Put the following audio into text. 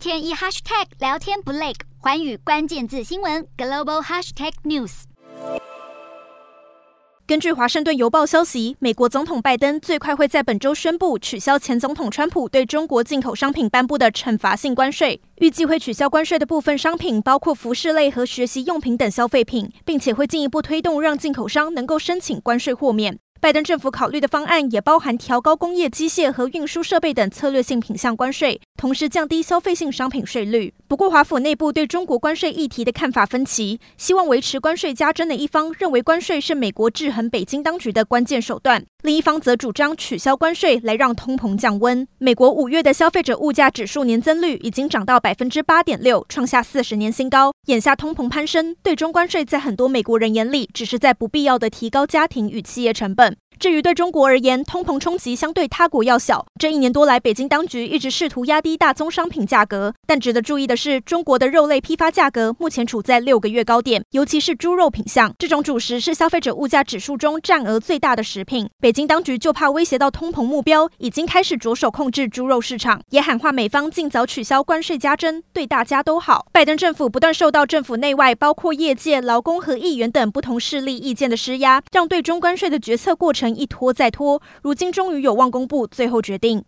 天一 hashtag 聊天不累，寰宇关键字新闻 global hashtag news。根据华盛顿邮报消息，美国总统拜登最快会在本周宣布取消前总统川普对中国进口商品颁布的惩罚性关税。预计会取消关税的部分商品包括服饰类和学习用品等消费品，并且会进一步推动让进口商能够申请关税豁免。拜登政府考虑的方案也包含调高工业机械和运输设备等策略性品项关税，同时降低消费性商品税率。不过，华府内部对中国关税议题的看法分歧。希望维持关税加征的一方认为，关税是美国制衡北京当局的关键手段；另一方则主张取消关税来让通膨降温。美国五月的消费者物价指数年增率已经涨到百分之八点六，创下四十年新高。眼下通膨攀升，对中关税在很多美国人眼里只是在不必要的提高家庭与企业成本。问。至于对中国而言，通膨冲击相对他国要小。这一年多来，北京当局一直试图压低大宗商品价格，但值得注意的是，中国的肉类批发价格目前处在六个月高点，尤其是猪肉品项，这种主食是消费者物价指数中占额最大的食品。北京当局就怕威胁到通膨目标，已经开始着手控制猪肉市场，也喊话美方尽早取消关税加征，对大家都好。拜登政府不断受到政府内外，包括业界、劳工和议员等不同势力意见的施压，让对中关税的决策过程。一拖再拖，如今终于有望公布最后决定。